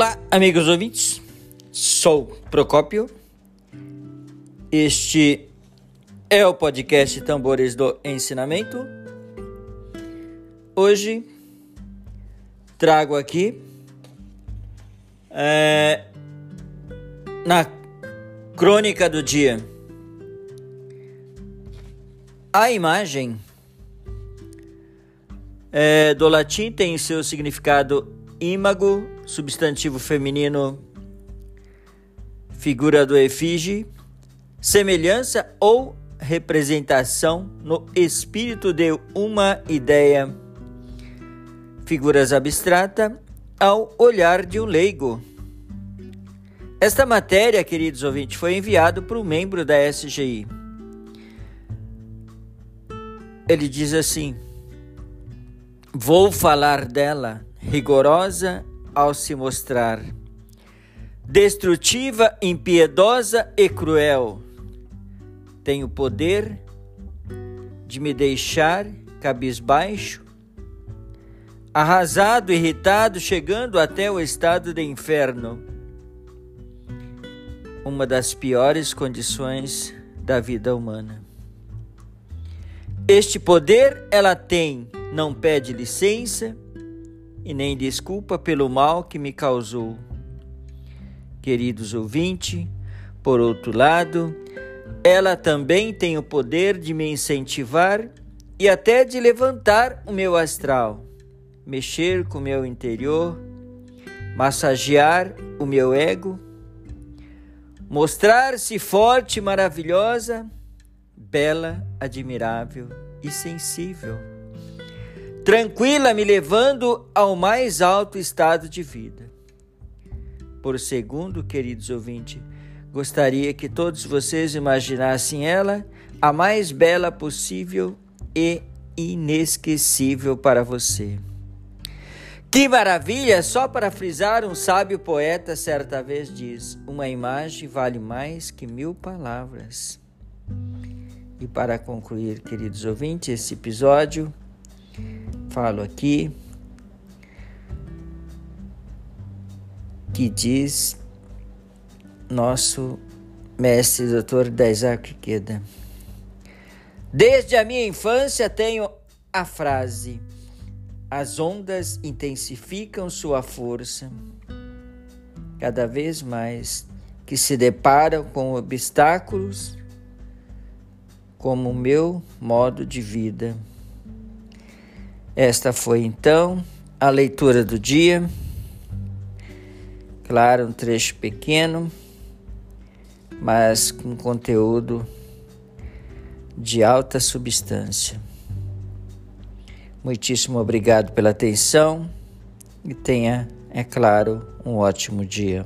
Olá, amigos ouvintes. Sou Procópio. Este é o podcast Tambores do Ensinamento. Hoje trago aqui é, na crônica do dia a imagem é, do latim tem seu significado Imago, substantivo feminino, figura do efígie, semelhança ou representação no espírito de uma ideia, figuras abstrata ao olhar de um leigo. Esta matéria, queridos ouvintes, foi enviado para um membro da SGI. Ele diz assim: Vou falar dela rigorosa ao se mostrar, destrutiva, impiedosa e cruel. Tem o poder de me deixar cabisbaixo, arrasado, irritado, chegando até o estado de inferno. Uma das piores condições da vida humana. Este poder ela tem, não pede licença, e nem desculpa pelo mal que me causou. Queridos ouvintes, por outro lado, ela também tem o poder de me incentivar e até de levantar o meu astral, mexer com o meu interior, massagear o meu ego, mostrar-se forte, maravilhosa, bela, admirável e sensível tranquila, me levando ao mais alto estado de vida. Por segundo, queridos ouvintes, gostaria que todos vocês imaginassem ela a mais bela possível e inesquecível para você. Que maravilha! Só para frisar, um sábio poeta certa vez diz: Uma imagem vale mais que mil palavras. E para concluir, queridos ouvintes, esse episódio, falo aqui que diz nosso mestre Dr. Daisaki Queda. Desde a minha infância tenho a frase: as ondas intensificam sua força cada vez mais que se deparam com obstáculos como o meu modo de vida. Esta foi então a leitura do dia. Claro, um trecho pequeno, mas com conteúdo de alta substância. Muitíssimo obrigado pela atenção e tenha, é claro, um ótimo dia.